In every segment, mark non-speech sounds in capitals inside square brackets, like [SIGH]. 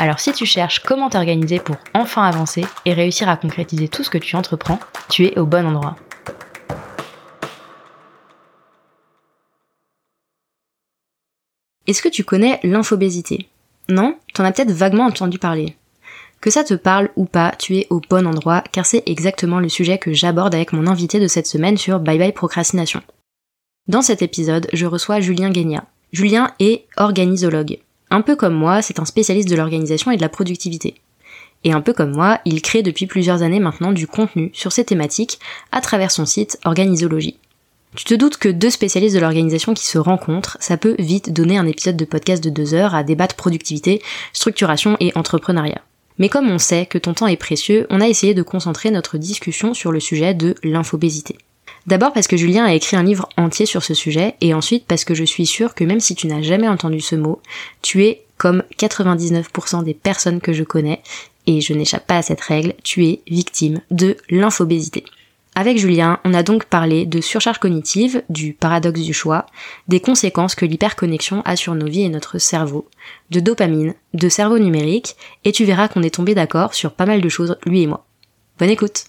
Alors si tu cherches comment t'organiser pour enfin avancer et réussir à concrétiser tout ce que tu entreprends, tu es au bon endroit. Est-ce que tu connais l'infobésité? Non? T'en as peut-être vaguement entendu parler. Que ça te parle ou pas, tu es au bon endroit car c'est exactement le sujet que j'aborde avec mon invité de cette semaine sur Bye Bye Procrastination. Dans cet épisode, je reçois Julien Guénia. Julien est organisologue. Un peu comme moi, c'est un spécialiste de l'organisation et de la productivité. Et un peu comme moi, il crée depuis plusieurs années maintenant du contenu sur ces thématiques à travers son site Organisologie. Tu te doutes que deux spécialistes de l'organisation qui se rencontrent, ça peut vite donner un épisode de podcast de deux heures à débattre productivité, structuration et entrepreneuriat. Mais comme on sait que ton temps est précieux, on a essayé de concentrer notre discussion sur le sujet de l'infobésité. D'abord parce que Julien a écrit un livre entier sur ce sujet, et ensuite parce que je suis sûre que même si tu n'as jamais entendu ce mot, tu es, comme 99% des personnes que je connais, et je n'échappe pas à cette règle, tu es victime de l'infobésité. Avec Julien, on a donc parlé de surcharge cognitive, du paradoxe du choix, des conséquences que l'hyperconnexion a sur nos vies et notre cerveau, de dopamine, de cerveau numérique, et tu verras qu'on est tombé d'accord sur pas mal de choses, lui et moi. Bonne écoute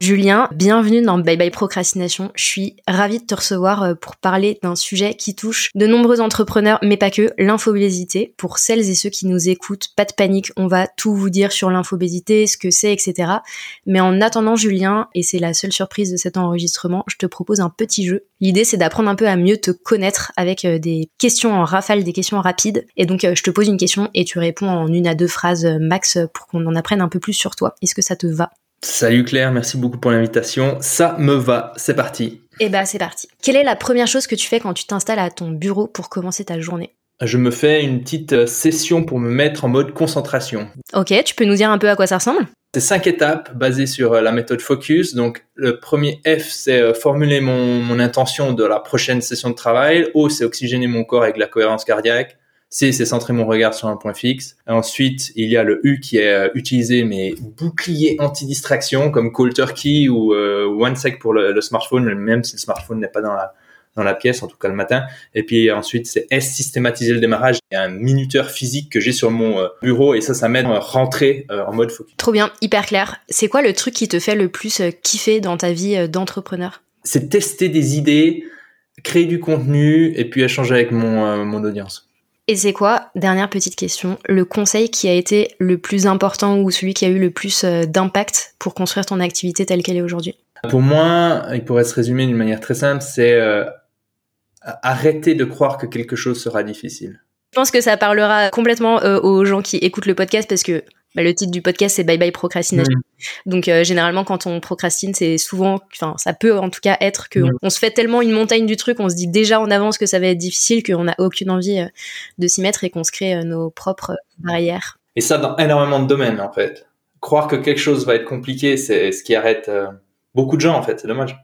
Julien, bienvenue dans Bye Bye Procrastination. Je suis ravie de te recevoir euh, pour parler d'un sujet qui touche de nombreux entrepreneurs, mais pas que, l'infobésité. Pour celles et ceux qui nous écoutent, pas de panique, on va tout vous dire sur l'infobésité, ce que c'est, etc. Mais en attendant, Julien, et c'est la seule surprise de cet enregistrement, je te propose un petit jeu. L'idée, c'est d'apprendre un peu à mieux te connaître avec euh, des questions en rafale, des questions rapides. Et donc, euh, je te pose une question et tu réponds en une à deux phrases max pour qu'on en apprenne un peu plus sur toi. Est-ce que ça te va? Salut Claire, merci beaucoup pour l'invitation. Ça me va, c'est parti. Eh ben c'est parti. Quelle est la première chose que tu fais quand tu t'installes à ton bureau pour commencer ta journée? Je me fais une petite euh, session pour me mettre en mode concentration. Ok, tu peux nous dire un peu à quoi ça ressemble? C'est cinq étapes basées sur euh, la méthode Focus. Donc le premier F, c'est euh, formuler mon, mon intention de la prochaine session de travail. O, c'est oxygéner mon corps avec la cohérence cardiaque. C, c'est centrer mon regard sur un point fixe. ensuite, il y a le U qui est euh, utiliser mes boucliers anti-distraction comme Cold Turkey ou euh, OneSec pour le, smartphone, même si le smartphone n'est pas dans la dans la pièce, en tout cas le matin. Et puis ensuite, c'est S, systématiser le démarrage. Il y a un minuteur physique que j'ai sur mon euh, bureau et ça, ça m'aide à rentrer en mode focus. Trop bien, hyper clair. C'est quoi le truc qui te fait le plus kiffer dans ta vie d'entrepreneur? C'est tester des idées, créer du contenu et puis échanger avec mon, mon audience. Et c'est quoi, dernière petite question, le conseil qui a été le plus important ou celui qui a eu le plus euh, d'impact pour construire ton activité telle qu'elle est aujourd'hui? Pour moi, il pourrait se résumer d'une manière très simple, c'est euh, arrêter de croire que quelque chose sera difficile. Je pense que ça parlera complètement euh, aux gens qui écoutent le podcast parce que bah, le titre du podcast c'est Bye Bye Procrastination. Donc euh, généralement quand on procrastine, c'est souvent, enfin ça peut en tout cas être que mm. on, se fait tellement une montagne du truc, on se dit déjà en avance que ça va être difficile, qu'on n'a aucune envie euh, de s'y mettre et qu'on se crée euh, nos propres barrières. Et ça dans énormément de domaines en fait. Croire que quelque chose va être compliqué, c'est ce qui arrête beaucoup de gens en fait. C'est dommage.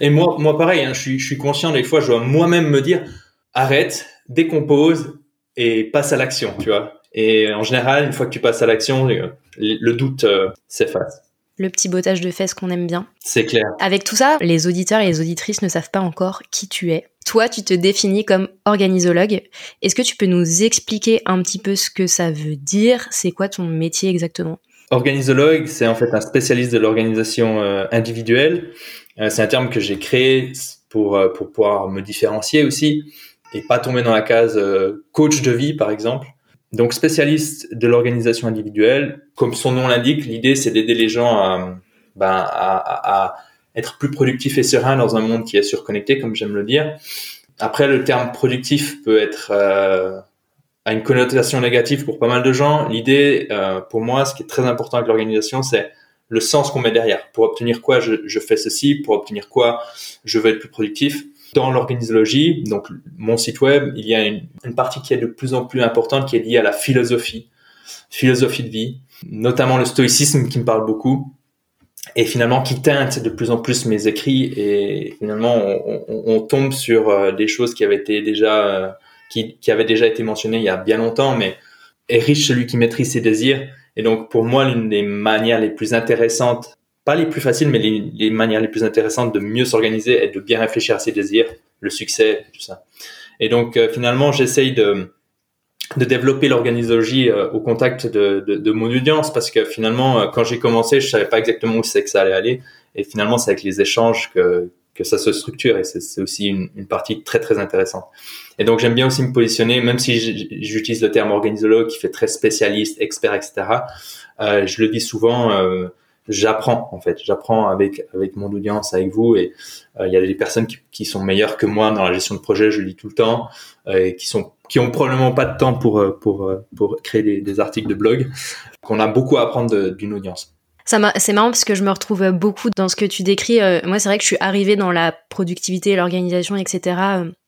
Et moi, moi pareil, hein, je, suis, je suis conscient des fois, je dois moi-même me dire arrête, décompose et passe à l'action, tu vois. Et en général, une fois que tu passes à l'action, le, doute euh, s'efface. Le petit bottage de fesses qu'on aime bien. C'est clair. Avec tout ça, les auditeurs et les auditrices ne savent pas encore qui tu es. Toi, tu te définis comme organisologue. Est-ce que tu peux nous expliquer un petit peu ce que ça veut dire? C'est quoi ton métier exactement? Organisologue, c'est en fait un spécialiste de l'organisation euh, individuelle. Euh, c'est un terme que j'ai créé pour, pour pouvoir me différencier aussi et pas tomber dans la case coach de vie, par exemple. Donc spécialiste de l'organisation individuelle, comme son nom l'indique, l'idée c'est d'aider les gens à, ben, à, à, être plus productifs et sereins dans un monde qui est surconnecté, comme j'aime le dire. Après, le terme productif peut être euh, à une connotation négative pour pas mal de gens. L'idée, euh, pour moi, ce qui est très important avec l'organisation, c'est le sens qu'on met derrière. Pour obtenir quoi, je, je fais ceci. Pour obtenir quoi, je veux être plus productif dans l'organisologie, donc mon site web, il y a une, partie qui est de plus en plus importante qui est liée à la philosophie philosophie de vie, notamment le stoïcisme qui me parle beaucoup et finalement qui teinte de plus en plus mes écrits et finalement on, tombe sur euh, des choses qui avaient déjà euh, qui, qui déjà été mentionnées il y a bien longtemps mais est riche celui qui maîtrise ses désirs et donc pour moi l'une des manières les plus intéressantes pas les plus faciles mais les, les manières les plus intéressantes de mieux s'organiser est de bien réfléchir à ses désirs le succès tout ça et donc euh, finalement j'essaye de de développer l'organisologie euh, au contact de, de, de, mon audience parce que finalement, euh, quand j'ai commencé, je savais pas exactement où c'est que ça allait aller. Et finalement, c'est avec les échanges que, que ça se structure et c'est aussi une, une, partie très très intéressante. Et donc j'aime bien aussi me positionner, même si j'utilise le terme organisologue qui fait très spécialiste, expert, etc. Euh, je le dis souvent, euh, j'apprends en fait, j'apprends avec avec mon audience, avec vous et euh, il y a des personnes qui, qui, sont meilleures que moi dans la gestion de projet, je le dis tout le temps, euh, et qui sont qui ont probablement pas de temps pour euh, pour pour créer des, articles de blog, qu'on a beaucoup à apprendre d'une audience. Ça c'est marrant parce que je me retrouve beaucoup dans ce que tu décris. moi, c'est vrai que je suis arrivée dans la productivité, l'organisation, etc.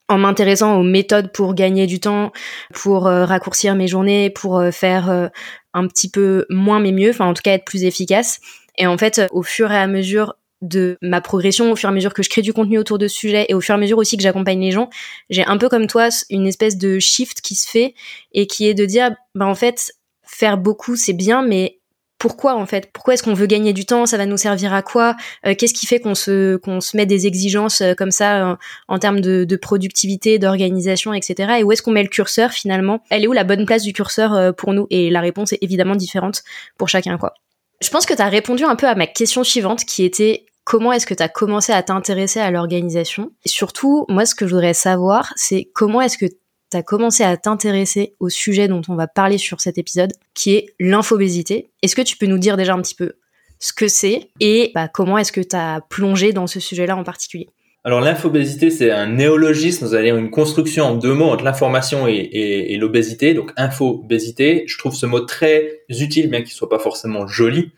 en m'intéressant aux méthodes pour gagner du temps, pour raccourcir mes journées, pour faire un petit peu moins mais mieux, enfin en tout cas être plus efficace. Et en fait, au fur et à mesure de ma progression, au fur et à mesure que je crée du contenu autour de ce sujet et au fur et à mesure aussi que j'accompagne les gens, j'ai un peu comme toi une espèce de shift qui se fait et qui est de dire, bah en fait, faire beaucoup c'est bien, mais pourquoi en fait? Pourquoi est-ce qu'on veut gagner du temps? Ça va nous servir à quoi? Euh, Qu'est-ce qui fait qu'on se qu'on se met des exigences euh, comme ça euh, en termes de, de productivité, d'organisation, etc. Et où est-ce qu'on met le curseur finalement? Elle est où la bonne place du curseur pour nous? Et la réponse est évidemment différente pour chacun quoi. Je pense que tu as répondu un peu à ma question suivante qui était comment est-ce que tu as commencé à t'intéresser à l'organisation? Et surtout, moi, ce que je voudrais savoir, c'est comment est-ce que tu as commencé à t'intéresser au sujet dont on va parler sur cet épisode, qui est l'infobésité. Est-ce que tu peux nous dire déjà un petit peu ce que c'est et bah, comment est-ce que tu as plongé dans ce sujet-là en particulier? Alors l'infobésité, c'est un néologisme, vous allez dire une construction en deux mots entre l'information et l'obésité. Donc infobésité, je trouve ce mot très utile, bien qu'il soit pas forcément joli.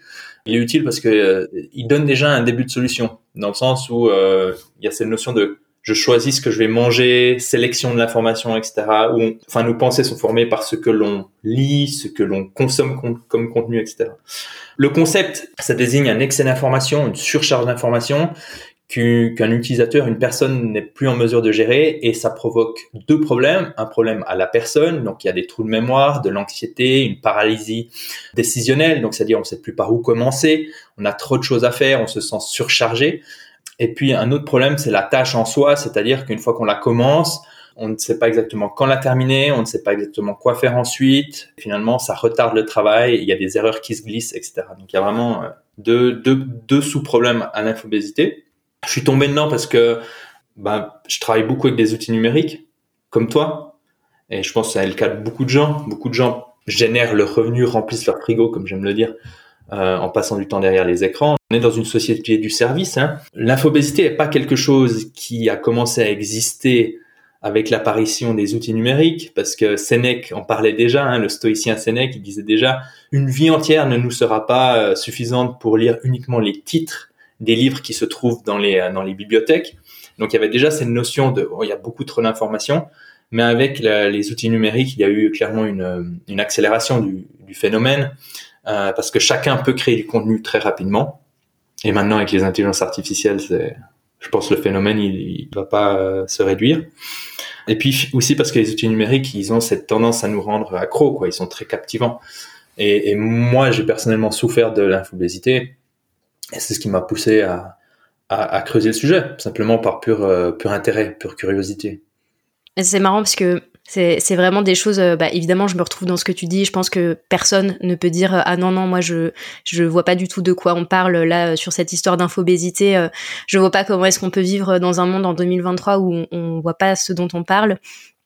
Il est utile parce que euh, il donne déjà un début de solution, dans le sens où euh, il y a cette notion de je choisis ce que je vais manger, sélection de l'information, etc. Où enfin nos pensées sont formées par ce que l'on lit, ce que l'on consomme comme contenu, etc. Le concept, ça désigne un excès d'information, une surcharge d'information qu'un utilisateur, une personne n'est plus en mesure de gérer et ça provoque deux problèmes. Un problème à la personne, donc il y a des trous de mémoire, de l'anxiété, une paralysie décisionnelle, donc c'est-à-dire on ne sait plus par où commencer, on a trop de choses à faire, on se sent surchargé. Et puis un autre problème, c'est la tâche en soi, c'est-à-dire qu'une fois qu'on la commence, on ne sait pas exactement quand la terminer, on ne sait pas exactement quoi faire ensuite. Finalement, ça retarde le travail, il y a des erreurs qui se glissent, etc. Donc il y a vraiment euh, deux, deux, deux sous-problèmes à l'infobésité. Je suis tombé dedans parce que bah, je travaille beaucoup avec des outils numériques, comme toi, et je pense que c'est le cas de beaucoup de gens. Beaucoup de gens génèrent leur revenu, remplissent leur frigo, comme j'aime le dire, euh, en passant du temps derrière les écrans. On est dans une société du service. Hein. L'infobésité n'est pas quelque chose qui a commencé à exister avec l'apparition des outils numériques, parce que Sénèque en parlait déjà, hein, le stoïcien Sénèque, il disait déjà, une vie entière ne nous sera pas euh, suffisante pour lire uniquement les titres des livres qui se trouvent dans les, dans les bibliothèques. Donc il y avait déjà cette notion de, il y a beaucoup trop d'informations, mais avec les outils numériques, il y a eu clairement une, une accélération du, du phénomène, euh, parce que chacun peut créer du contenu très rapidement. Et maintenant, avec les intelligences artificielles, je pense que le phénomène, il ne va pas euh, se réduire. Et puis aussi parce que les outils numériques, ils ont cette tendance à nous rendre accros, quoi. Ils sont très captivants. Et moi, j'ai personnellement souffert de l'infobésité et c'est ce qui m'a poussé à, à, creuser le sujet, simplement par pur, euh, pur intérêt, pure curiosité. C'est marrant parce que c'est vraiment des choses. Euh, bah, évidemment, je me retrouve dans ce que tu dis. Je pense que personne ne peut dire ah non non moi je je vois pas du tout de quoi on parle là sur cette histoire d'infobésité. Euh, je vois pas comment est-ce qu'on peut vivre dans un monde en 2023 où on, on voit pas ce dont on parle.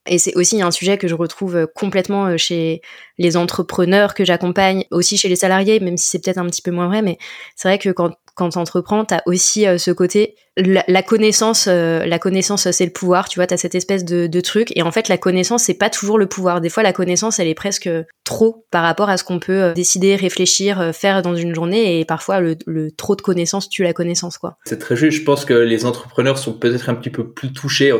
Et c'est aussi un sujet que je retrouve euh, complètement euh, chez les entrepreneurs que j'accompagne, aussi chez les salariés, même si c'est peut-être un petit peu moins vrai, mais c'est vrai que quand, quand tu entreprends, tu as aussi ce côté la, connaissance, euh, la connaissance, c'est le pouvoir. Tu vois, t'as cette espèce de, truc. Et en fait, la connaissance, c'est pas toujours le pouvoir. Des fois, la connaissance, elle est presque trop par rapport à ce qu'on peut euh, décider, réfléchir, euh, faire dans une journée. Et parfois, le, trop de connaissance tue la connaissance, quoi. C'est très juste. Je pense que les entrepreneurs sont peut-être un petit peu plus touchés.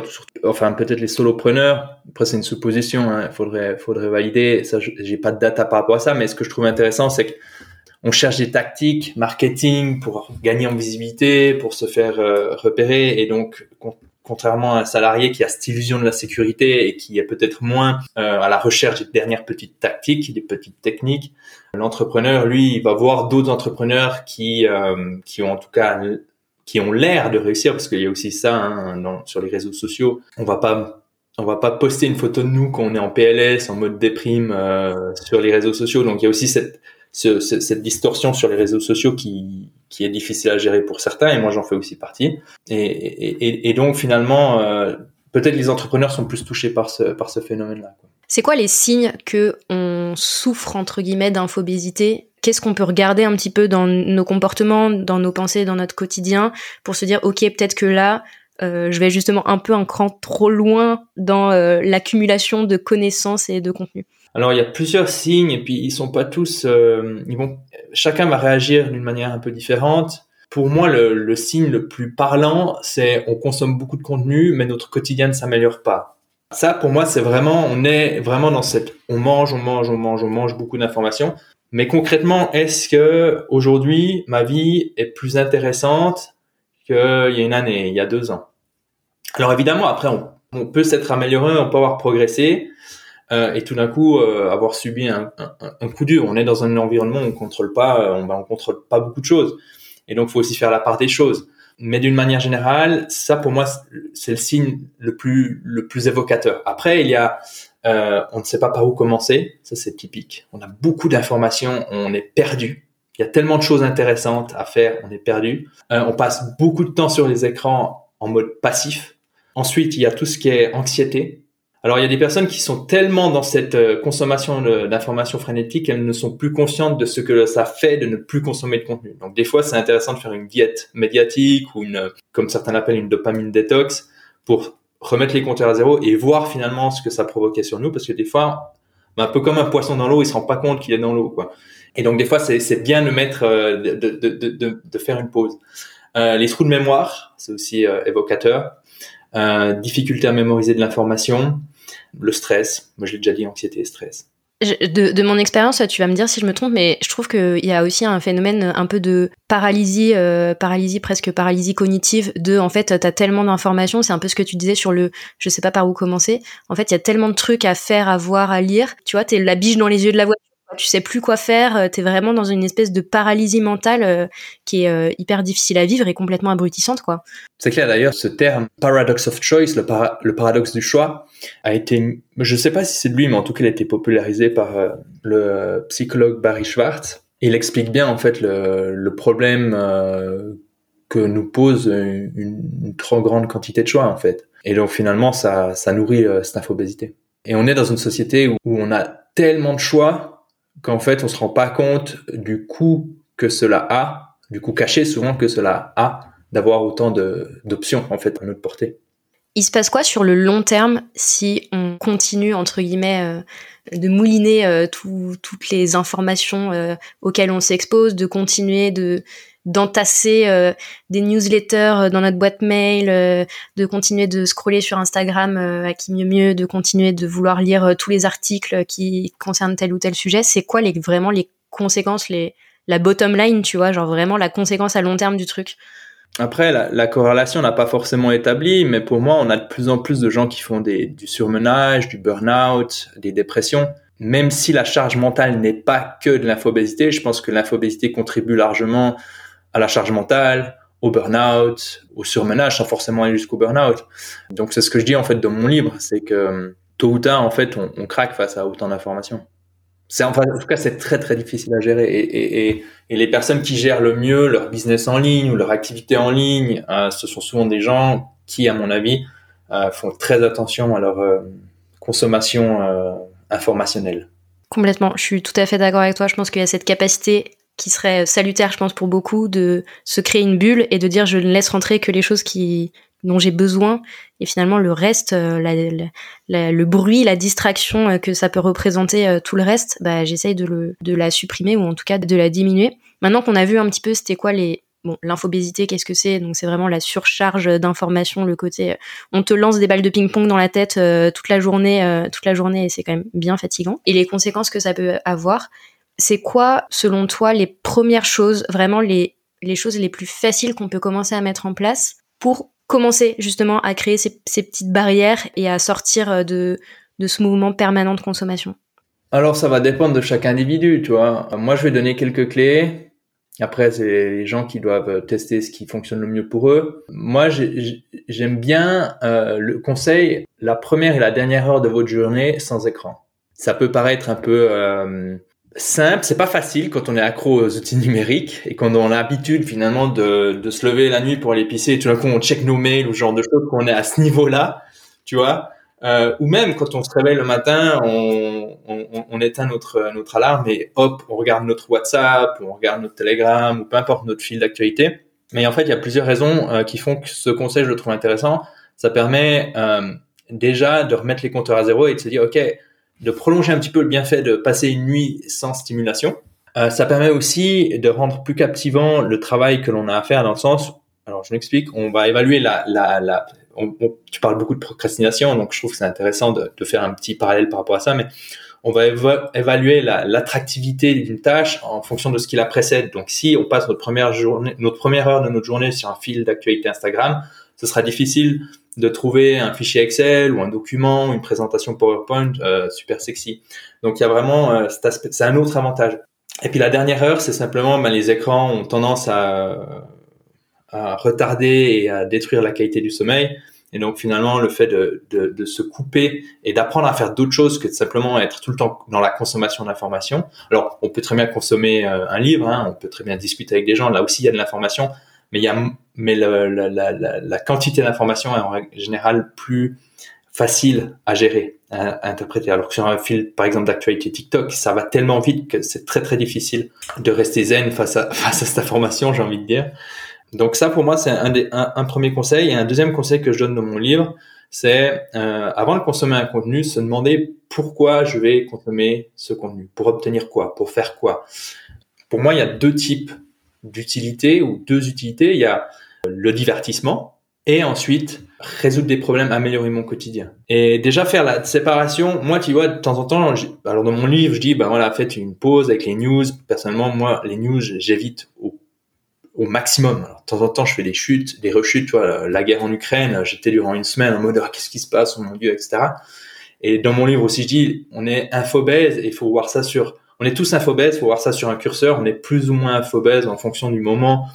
Enfin, peut-être les solopreneurs. Après, c'est une supposition. Hein. Faudrait, faudrait valider. Ça, j'ai pas de data par rapport à ça. Mais ce que je trouve intéressant, c'est que on cherche des tactiques marketing pour gagner en visibilité, pour se faire euh, repérer et donc contrairement à un salarié qui a cette illusion de la sécurité et qui est peut-être moins euh, à la recherche des dernières petites tactiques, des petites techniques, l'entrepreneur lui il va voir d'autres entrepreneurs qui euh, qui ont en tout cas qui ont l'air de réussir parce qu'il y a aussi ça hein, sur les réseaux sociaux. On va pas on va pas poster une photo de nous quand on est en PLS en mode déprime sur les réseaux sociaux. Donc il y a aussi cette cette distorsion sur les réseaux sociaux qui, est difficile à gérer pour certains, et moi j'en fais aussi partie. Et, donc finalement, euh, peut-être les entrepreneurs sont plus touchés par ce, phénomène-là. C'est quoi les signes que on souffre entre guillemets d'infobésité? Qu'est-ce qu'on peut regarder un petit peu dans nos comportements, dans nos pensées, dans notre quotidien, pour se dire ok peut-être que là euh, je vais justement un peu un cran trop loin dans euh, l'accumulation de connaissances et de contenu. Alors il y a plusieurs signes et puis ils sont pas tous, euh, ils vont, chacun va réagir d'une manière un peu différente. Pour moi, le, le signe le plus parlant, c'est on consomme beaucoup de contenu, mais notre quotidien ne s'améliore pas. Ça, pour moi, c'est vraiment, on est vraiment dans cette, on mange, on mange, on mange, on mange beaucoup d'informations. Mais concrètement, est-ce que aujourd'hui ma vie est plus intéressante qu'il y a une année, il y a deux ans? Alors évidemment, après, on, on peut s'être amélioré, on peut avoir progressé. Euh, et tout d'un coup euh, avoir subi un, un, coup dur. On est dans un environnement où on contrôle pas, euh, on, on contrôle pas beaucoup de choses. Et donc, faut aussi faire la part des choses. Mais d'une manière générale, ça pour moi, c'est le signe le plus le plus évocateur. Après, il y a, euh, on ne sait pas par où commencer. Ça, c'est typique. On a beaucoup d'informations, on est perdu. Il y a tellement de choses intéressantes à faire, on est perdu. Euh, on passe beaucoup de temps sur les écrans en mode passif. Ensuite, il y a tout ce qui est anxiété. Alors il y a des personnes qui sont tellement dans cette euh, consommation d'informations frénétiques qu'elles ne sont plus conscientes de ce que ça fait de ne plus consommer de contenu. Donc des fois c'est intéressant de faire une diète médiatique ou une, comme certains l'appellent, une dopamine détox pour remettre les compteurs à zéro et voir finalement ce que ça provoquait sur nous parce que des fois ben, un peu comme un poisson dans l'eau il se rend pas compte qu'il est dans l'eau quoi. Et donc des fois c'est bien de mettre euh, de, de, de, de, faire une pause. Euh, les trous de mémoire c'est aussi évocateur difficulté à mémoriser de l'information, le stress. Moi, je l'ai déjà dit, anxiété et stress. De, de, mon expérience, tu vas me dire si je me trompe, mais je trouve qu'il y a aussi un phénomène un peu de paralysie, euh, paralysie presque paralysie cognitive. De, en fait, t'as tellement d'informations, c'est un peu ce que tu disais sur le, je sais pas par où commencer. En fait, il y a tellement de trucs à faire, à voir, à lire. Tu vois, t'es la biche dans les yeux de la voiture tu sais plus quoi faire, euh, t'es vraiment dans une espèce de paralysie mentale euh, qui est euh, hyper difficile à vivre et complètement abrutissante, quoi. C'est clair d'ailleurs, ce terme paradox of choice, le, paradoxe du choix, a été, je sais pas si c'est de lui, mais en tout cas, il a été popularisé par le psychologue Barry Schwartz. Il explique bien en fait le, problème que nous pose une, trop grande quantité de choix en fait. Et donc finalement, ça, ça nourrit cette infobésité. Et on est dans une société où on a tellement de choix qu'en fait, on se rend pas compte du coût que cela a, du coût caché souvent que cela a d'avoir autant d'options en fait à notre portée. Il se passe quoi sur le long terme si on continue entre guillemets euh, de mouliner euh, toutes les informations euh, auxquelles on s'expose, de continuer de d'entasser euh, des newsletters euh, dans notre boîte mail, euh, de continuer de scroller sur Instagram à qui mieux mieux, de continuer de vouloir lire tous les articles qui concernent tel ou tel sujet, c'est quoi les, vraiment les conséquences, les, la bottom line, tu vois, genre vraiment la conséquence à long terme du truc? Après, la, la corrélation n'a pas forcément établi, mais pour moi, on a de plus en plus de gens qui font des, du surmenage, du burn-out, des dépressions. Même si la charge mentale n'est pas que de l'infobésité, je pense que l'infobésité contribue largement à la charge mentale, au burn-out, au surmenage, sans forcément aller jusqu'au burn-out. Donc c'est ce que je dis en fait dans mon livre, c'est que tôt ou tard en fait on, craque face à autant d'informations. Enfin, en tout cas c'est très très difficile à gérer et, les personnes qui gèrent le mieux leur business en ligne ou leur activité en ligne, euh, ce sont souvent des gens qui, à mon avis, euh, font très attention à leur euh, consommation euh, informationnelle. Complètement, je suis tout à fait d'accord avec toi. Je pense qu'il y a cette capacité qui serait salutaire, je pense, pour beaucoup, de se créer une bulle et de dire je ne laisse rentrer que les choses qui dont j'ai besoin. Et finalement le reste euh, le bruit la distraction euh, que ça peut représenter euh, tout le reste bah j'essaye de de la supprimer ou en tout cas de la diminuer. Maintenant qu'on a vu un petit peu c'était quoi les bon l'infobésité qu'est-ce que c'est donc c'est vraiment la surcharge d'informations le côté on te lance des balles de ping-pong dans la tête toute la journée toute la journée et c'est quand même bien fatigant. Et les conséquences que ça peut avoir c'est quoi selon toi les premières choses vraiment les les choses les plus faciles qu'on peut commencer à mettre en place pour commencer justement à créer ces, petites barrières et à sortir euh, de, de ce mouvement permanent de consommation? Alors ça va dépendre de chaque individu, tu vois. Moi je vais donner quelques clés. Après c'est les gens qui doivent tester ce qui fonctionne le mieux pour eux. Moi j'aime bien euh, le conseil, la première et la dernière heure de votre journée sans écran. Ça peut paraître un peu euh, simple, c'est pas facile quand on est accro aux outils numériques et quand on a l'habitude finalement de, de, se lever la nuit pour aller pisser et tout d'un coup on check nos mails ou ce genre de choses qu'on est à ce niveau-là, tu vois. Euh, ou même quand on se réveille le matin, on, on, on, éteint notre, notre alarme et hop, on regarde notre WhatsApp, on regarde notre Telegram ou peu importe notre fil d'actualité. Mais en fait, il y a plusieurs raisons euh, qui font que ce conseil, je le trouve intéressant. Ça permet euh, déjà de remettre les compteurs à zéro et de se dire, OK, de prolonger un petit peu le bienfait de passer une nuit sans stimulation. Euh, ça permet aussi de rendre plus captivant le travail que l'on a à faire dans le sens, alors je m'explique, on va évaluer la, la, la on, tu parles beaucoup de procrastination, donc je trouve que c'est intéressant de, de, faire un petit parallèle par rapport à ça, mais on va évaluer l'attractivité d'une tâche en fonction de ce qui la précède. Donc si on passe notre première journée, notre première heure de notre journée sur un fil d'actualité Instagram, ce sera difficile de trouver un fichier Excel ou un document, une présentation PowerPoint euh, super sexy. Donc il y a vraiment euh, cet aspect, c'est un autre avantage. Et puis la dernière heure, c'est simplement ben, les écrans ont tendance à, à, retarder et à détruire la qualité du sommeil. Et donc finalement, le fait de, de, de se couper et d'apprendre à faire d'autres choses que de simplement être tout le temps dans la consommation d'informations. Alors, on peut très bien consommer euh, un livre, hein, on peut très bien discuter avec des gens. Là aussi, il y a de l'information, mais y a mais la, la, la, quantité d'informations est en général plus facile à gérer, à, interpréter. Alors que sur un fil, par exemple, d'actualité TikTok, ça va tellement vite que c'est très très difficile de rester zen face à, [LAUGHS] face à cette information, j'ai envie de dire. Donc ça, pour moi, c'est un, un, un, premier conseil. Et un deuxième conseil que je donne dans mon livre, c'est euh, avant de consommer un contenu, se demander pourquoi je vais consommer ce contenu, pour obtenir quoi, pour faire quoi? Pour moi, il y a deux types d'utilité ou deux utilités. Il y a le divertissement et ensuite résoudre des problèmes, améliorer mon quotidien. Et déjà faire la séparation, moi tu vois, de temps en temps, alors dans mon livre je dis, ben voilà, faites une pause avec les news. Personnellement, moi les news j'évite au, au maximum. Alors, de temps en temps je fais des chutes, des rechutes, tu vois, la, guerre en Ukraine, j'étais durant une semaine en mode, ah, qu'est-ce qui se passe, oh mon dieu, etc. Et dans mon livre aussi je dis, on est infobèse et il faut voir ça sur on est tous infobèses, faut voir ça sur un curseur, on est plus ou moins infobèse en fonction du moment,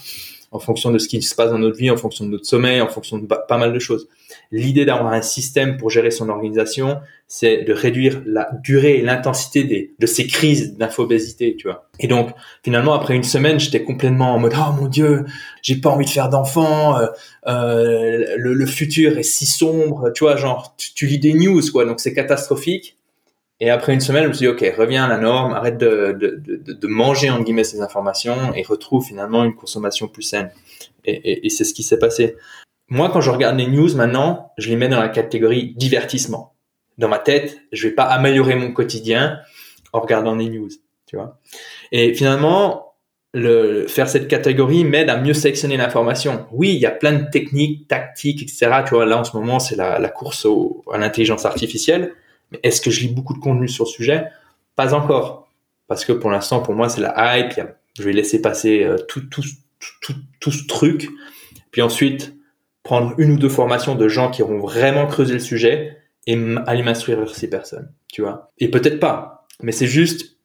en fonction de ce qui se passe dans notre vie, en fonction de notre sommeil, en fonction de pas mal de choses. L'idée d'avoir un système pour gérer son organisation, c'est de réduire la durée et l'intensité des, de ces crises d'infobésité, tu vois. Et donc, finalement, après une semaine, j'étais complètement en mode, oh mon dieu, j'ai pas envie de faire d'enfant, euh, euh le, le, futur est si sombre, tu vois, genre, tu, tu lis des news, quoi, donc c'est catastrophique. Et après une semaine, je me suis dit, OK, reviens à la norme, arrête de, de, de, de manger, en guillemets, ces informations et retrouve finalement une consommation plus saine. Et, et, et c'est ce qui s'est passé. Moi, quand je regarde les news maintenant, je les mets dans la catégorie divertissement. Dans ma tête, je vais pas améliorer mon quotidien en regardant les news, tu vois. Et finalement, le, faire cette catégorie m'aide à mieux sélectionner l'information. Oui, il y a plein de techniques, tactiques, etc. Tu vois, là, en ce moment, c'est la, la course au, à l'intelligence artificielle mais est-ce que je lis beaucoup de contenu sur le sujet? Pas encore. Parce que pour l'instant, pour moi, c'est la hype. Je vais laisser passer euh, tout, tout, tout, tout, ce truc. Puis ensuite, prendre une ou deux formations de gens qui auront vraiment creusé le sujet et aller m'instruire ces personnes. Tu vois Et peut-être pas. Mais c'est juste,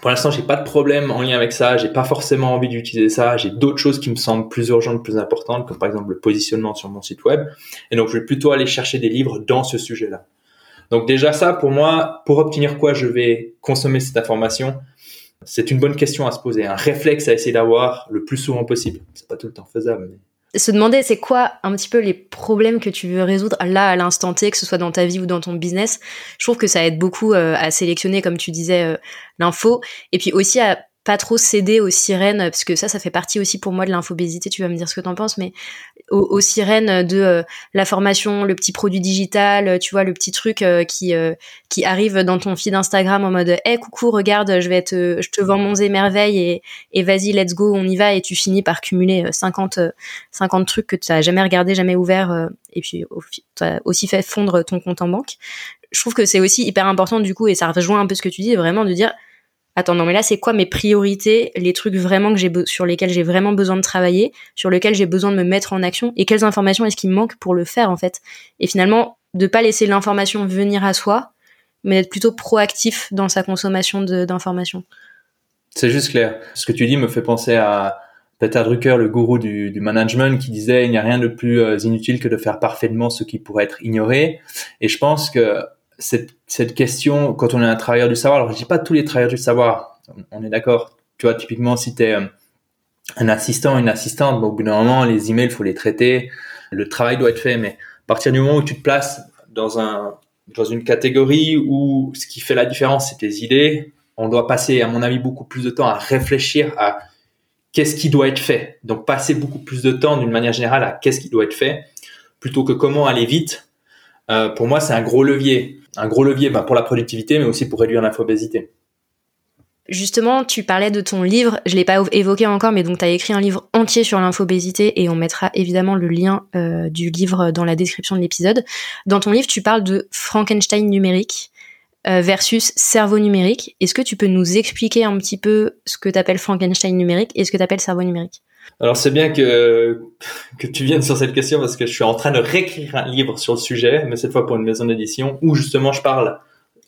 pour l'instant, j'ai pas de problème en lien avec ça. J'ai pas forcément envie d'utiliser ça. J'ai d'autres choses qui me semblent plus urgentes, plus importantes, comme par exemple le positionnement sur mon site web. Et donc, je vais plutôt aller chercher des livres dans ce sujet-là. Donc déjà ça, pour moi, pour obtenir quoi je vais consommer cette information, c'est une bonne question à se poser, un réflexe à essayer d'avoir le plus souvent possible. C'est pas tout le temps faisable. Se demander c'est quoi un petit peu les problèmes que tu veux résoudre là à l'instant T, que ce soit dans ta vie ou dans ton business? Je trouve que ça aide beaucoup euh, à sélectionner, comme tu disais, euh, l'info, et puis aussi à pas trop céder aux sirènes, parce que ça, ça fait partie aussi pour moi de l'infobésité, tu vas me dire ce que t'en penses, mais aux, sirènes de euh, la formation, le petit produit digital, tu vois, le petit truc euh, qui euh, qui arrive dans ton feed Instagram en mode "Eh coucou, regarde, je vais te je te vends mon émerveil et et vas-y, let's go, on y va" et tu finis par cumuler 50 50 trucs que tu as jamais regardé, jamais ouvert et puis tu as aussi fait fondre ton compte en banque. Je trouve que c'est aussi hyper important du coup et ça rejoint un peu ce que tu dis, vraiment de dire attends non mais là c'est quoi mes priorités, les trucs vraiment que j'ai sur lesquels j'ai vraiment besoin de travailler, sur lesquels j'ai besoin de me mettre en action et quelles informations est-ce qui me manque pour le faire en fait? Et finalement de pas laisser l'information venir à soi, mais d'être plutôt proactif dans sa consommation d'informations. C'est juste clair. Ce que tu dis me fait penser à Peter Drucker, le gourou du, du management, qui disait il n'y a rien de plus euh, inutile que de faire parfaitement ce qui pourrait être ignoré. Et je pense que cette, cette question, quand on est un travailleur du savoir, alors je dis pas tous les travailleurs du savoir, on est d'accord. Tu vois, typiquement, si tu es euh, un assistant, une assistante, bon, au bout les emails, faut les traiter, le travail doit être fait, mais à partir du moment où tu te places dans un, dans une catégorie où ce qui fait la différence, c'est tes idées, on doit passer, à mon avis, beaucoup plus de temps à réfléchir à qu'est-ce qui doit être fait. Donc, passer beaucoup plus de temps, d'une manière générale, à qu'est-ce qui doit être fait, plutôt que comment aller vite. Euh, pour moi, c'est un gros levier un gros levier bah, pour la productivité, mais aussi pour réduire l'infobésité. Justement, tu parlais de ton livre, je l'ai pas évoqué encore, mais donc tu as écrit un livre entier sur l'infobésité et on mettra évidemment le lien euh, du livre dans la description de l'épisode. Dans ton livre, tu parles de Frankenstein numérique euh, versus cerveau numérique. Est-ce que tu peux nous expliquer un petit peu ce que tu appelles Frankenstein numérique et ce que tu appelles cerveau numérique? Alors c'est bien que [LAUGHS] que tu viennes sur cette question parce que je suis en train de réécrire un livre sur le sujet, mais cette fois pour une maison d'édition où justement je parle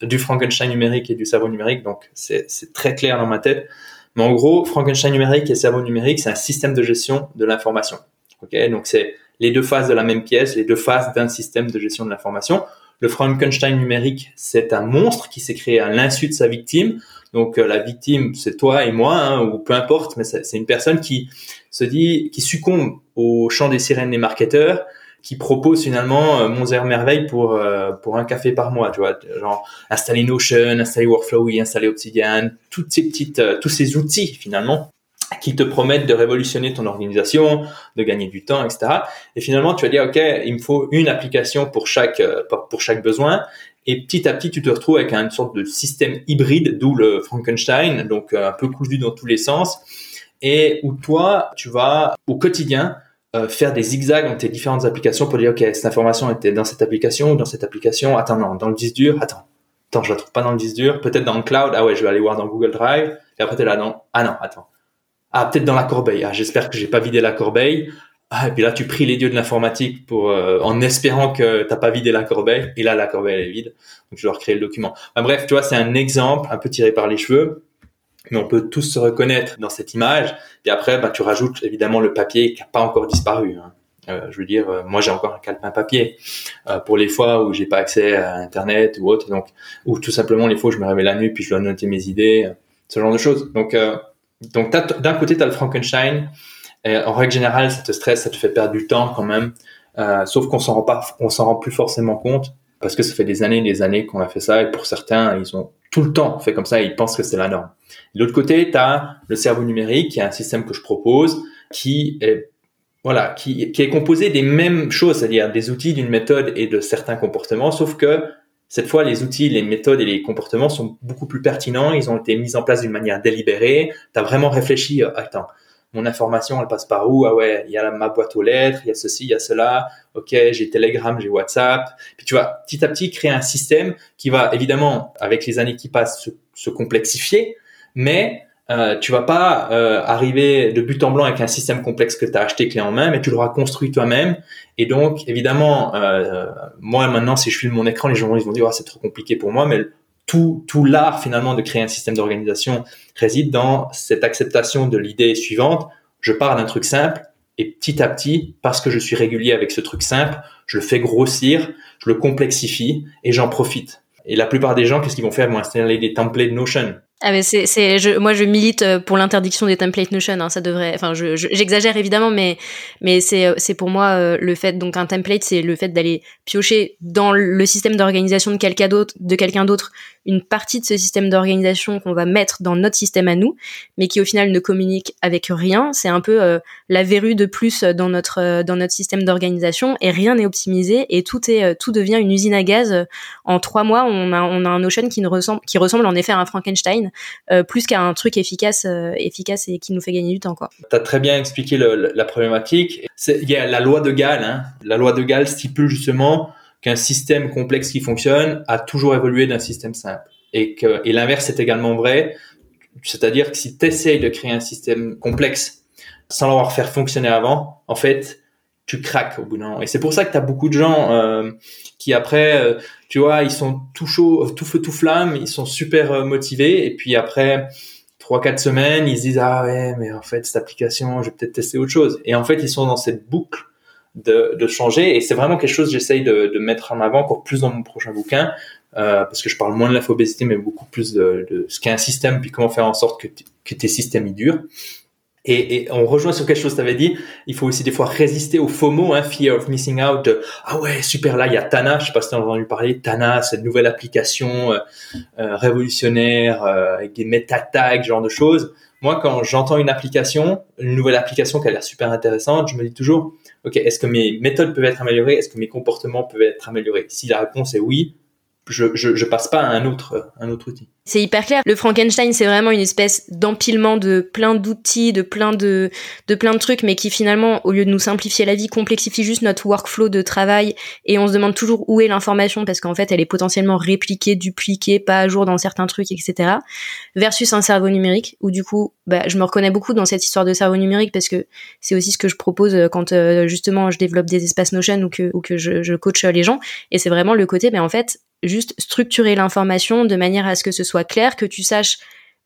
du Frankenstein numérique et du cerveau numérique, donc c'est très clair dans ma tête. Mais en gros, Frankenstein numérique et cerveau numérique, c'est un système de gestion de l'information. Ok, donc c'est les deux faces de la même pièce, les deux faces d'un système de gestion de l'information. Le Frankenstein numérique, c'est un monstre qui s'est créé à l'insu de sa victime. Donc euh, la victime, c'est toi et moi, hein, ou peu importe, mais c'est une personne qui se dit, qui succombe au chant des sirènes des marketeurs, qui propose finalement euh, merveille pour euh, pour un café par mois, tu vois, genre installer Notion, installer Workflowy, installer Obsidian, toutes ces petites, tous ces outils finalement qui te promettent de révolutionner ton organisation, de gagner du temps, etc. Et finalement, tu vas dire, OK, il me faut une application pour chaque, euh, pour chaque besoin. Et petit à petit, tu te retrouves avec une sorte de système hybride, d'où le Frankenstein, donc euh, un peu cousu dans tous les sens, et où toi, tu vas au quotidien euh, faire des zigzags dans tes différentes applications pour dire, OK, cette information était dans cette application ou dans cette application. Attends, non, dans le disque dur, attends, attends, je la trouve pas dans le disque dur, peut-être dans le cloud. Ah ouais, je vais aller voir dans Google Drive. Et après, tu es là, non, ah non, attends ah, peut-être dans la corbeille. Ah, j'espère que j'ai pas vidé la corbeille. Ah, et puis là, tu pries les dieux de l'informatique pour, euh, en espérant que t'as pas vidé la corbeille. Et là, la corbeille est vide. Donc, je dois recréer le document. bref, tu vois, c'est un exemple un peu tiré par les cheveux. Mais on peut tous se reconnaître dans cette image. Et après, bah, tu rajoutes évidemment le papier qui n'a pas encore disparu. Hein. Euh, je veux dire, euh, moi j'ai encore un calepin papier pour les fois où j'ai pas accès à Internet ou autre, donc ou tout simplement les fois où je me réveille la nuit puis je dois noter mes idées, ce genre de choses. Donc donc d'un côté, tu as le Frankenstein. En règle générale, ça te stresse, ça te fait perdre du temps quand même. Euh, sauf qu'on s'en rend pas, on s'en rend plus forcément compte parce que ça fait des années et des années qu'on a fait ça et pour certains, ils ont tout le temps fait comme ça et ils pensent que c'est la norme. De l'autre côté, tu as le cerveau numérique qui est un système que je propose qui est voilà, qui, est composé des mêmes choses, c'est-à-dire des outils, d'une méthode et de certains comportements, sauf que cette fois, les outils, les méthodes et les comportements sont beaucoup plus pertinents. Ils ont été mis en place d'une manière délibérée. Tu as vraiment réfléchi, euh, attends, mon information, elle passe par où? Ah ouais, il y a ma boîte aux lettres, il y a ceci, il y a cela. Ok, j'ai Telegram, j'ai WhatsApp. Puis tu vas petit à petit créer un système qui va évidemment, avec les années qui passent, se, se complexifier, mais euh, tu vas pas euh, arriver de but en blanc avec un système complexe que tu as acheté clé en main, mais tu l'auras construit toi-même. Et donc, évidemment, euh, moi maintenant, si je filme mon écran, les gens vont dire oh, c'est trop compliqué pour moi, mais tout, tout l'art finalement de créer un système d'organisation réside dans cette acceptation de l'idée suivante. Je pars d'un truc simple et petit à petit, parce que je suis régulier avec ce truc simple, je le fais grossir, je le complexifie et j'en profite. Et la plupart des gens, qu'est-ce qu'ils vont faire? Ils vont installer des templates Notion Ah mais c'est c'est je, moi je milite euh, pour l'interdiction des templates Notion hein, ça devrait enfin je, j'exagère évidemment mais mais c'est euh, c'est pour moi euh, le fait donc un template c'est le fait d'aller piocher dans le système d'organisation de quelqu'un d'autre de quelqu'un d'autre une partie de ce système d'organisation qu'on va mettre dans notre système à nous mais qui au final ne communique avec rien. C'est un peu la verrue de plus dans notre dans notre système d'organisation et rien n'est optimisé et tout est tout devient une usine à gaz. En trois mois on a on a un Notion qui ne ressemble qui ressemble en effet à un Frankenstein euh, plus qu'à un truc efficace, euh, efficace et qui nous fait gagner du temps. Tu as très bien expliqué la problématique. Il y a la loi de Gall. Hein. La loi de Gall stipule justement qu'un système complexe qui fonctionne a toujours évolué d'un système simple. Et, et l'inverse est également vrai. C'est-à-dire que si tu essayes de créer un système complexe sans l'avoir fait fonctionner avant, en fait, tu craques au bout d'un moment. Et c'est pour ça que tu as beaucoup de gens euh, qui après, euh, tu vois, ils sont tout chaud, tout feu, tout flamme, ils sont super euh, motivés. Et puis après trois, quatre semaines, ils se disent ah ouais, mais en fait cette application, je vais peut-être tester autre chose. Et en fait, ils sont dans cette boucle de, de changer. Et c'est vraiment quelque chose que j'essaye de, de, mettre en avant encore plus dans mon prochain bouquin. Euh, parce que je parle moins de l'infobésité, mais beaucoup plus de, de ce qu'est un système, puis comment faire en sorte que, que tes systèmes y durent. Et, et, on rejoint sur quelque chose que tu avais dit, il faut aussi des fois résister au FOMO, hein, Fear of Missing Out, ah ouais, super, là, il y a Tana, je sais pas si tu as entendu parler, Tana, cette nouvelle application euh, euh, révolutionnaire, euh, avec des meta tags, genre de choses. Moi, quand j'entends une application, une nouvelle application qui a l'air super intéressante, je me dis toujours, ok, est-ce que mes méthodes peuvent être améliorées? Est-ce que mes comportements peuvent être améliorés? Si la réponse est oui, je, je, je passe pas à un autre, un autre outil. C'est hyper clair. Le Frankenstein, c'est vraiment une espèce d'empilement de plein d'outils, de plein de, de plein de trucs, mais qui finalement, au lieu de nous simplifier la vie, complexifie juste notre workflow de travail. Et on se demande toujours où est l'information parce qu'en fait, elle est potentiellement répliquée, dupliquée, pas à jour dans certains trucs, etc. Versus un cerveau numérique, où du coup, bah, je me reconnais beaucoup dans cette histoire de cerveau numérique parce que c'est aussi ce que je propose euh, quand euh, justement je développe des espaces Notion ou que, ou que je, je coach les gens. Et c'est vraiment le côté, mais en fait, juste structurer l'information de manière à ce que ce soit clair, que tu saches